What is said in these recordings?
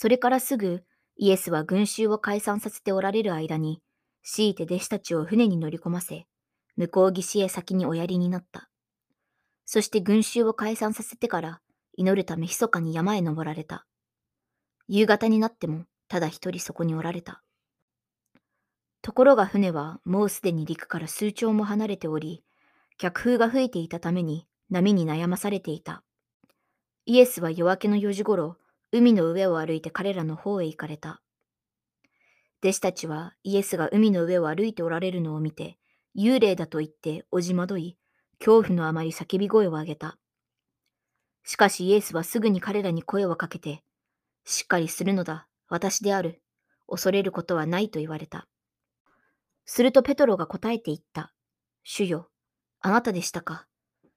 それからすぐイエスは群衆を解散させておられる間に、強いて弟子たちを船に乗り込ませ、向こう岸へ先におやりになった。そして群衆を解散させてから、祈るため密かに山へ登られた。夕方になっても、ただ一人そこにおられた。ところが船はもうすでに陸から数丁も離れており、逆風が吹いていたために波に悩まされていた。イエスは夜明けの4時ごろ、海の上を歩いて彼らの方へ行かれた。弟子たちはイエスが海の上を歩いておられるのを見て、幽霊だと言っておじまどい、恐怖のあまり叫び声を上げた。しかしイエスはすぐに彼らに声をかけて、しっかりするのだ、私である。恐れることはないと言われた。するとペトロが答えて言った。主よ、あなたでしたか。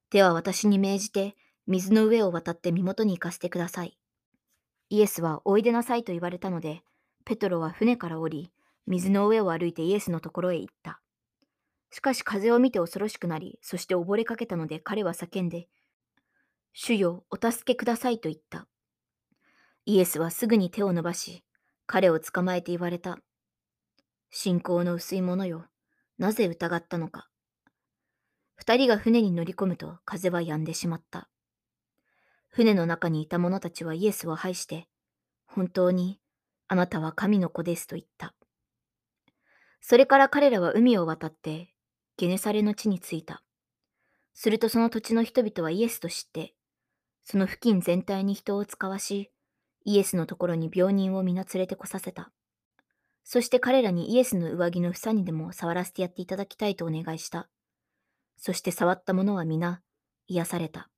では私に命じて、水の上を渡って身元に行かせてください。イエスはおいでなさいと言われたので、ペトロは船から降り、水の上を歩いてイエスのところへ行った。しかし風を見て恐ろしくなり、そして溺れかけたので彼は叫んで、主よ、お助けくださいと言った。イエスはすぐに手を伸ばし、彼を捕まえて言われた。信仰の薄い者よ、なぜ疑ったのか。二人が船に乗り込むと風は止んでしまった。船の中にいた者たちはイエスを拝して、本当にあなたは神の子ですと言った。それから彼らは海を渡ってゲネサレの地に着いた。するとその土地の人々はイエスと知って、その付近全体に人を使わし、イエスのところに病人を皆連れてこさせた。そして彼らにイエスの上着の房にでも触らせてやっていただきたいとお願いした。そして触った者は皆癒された。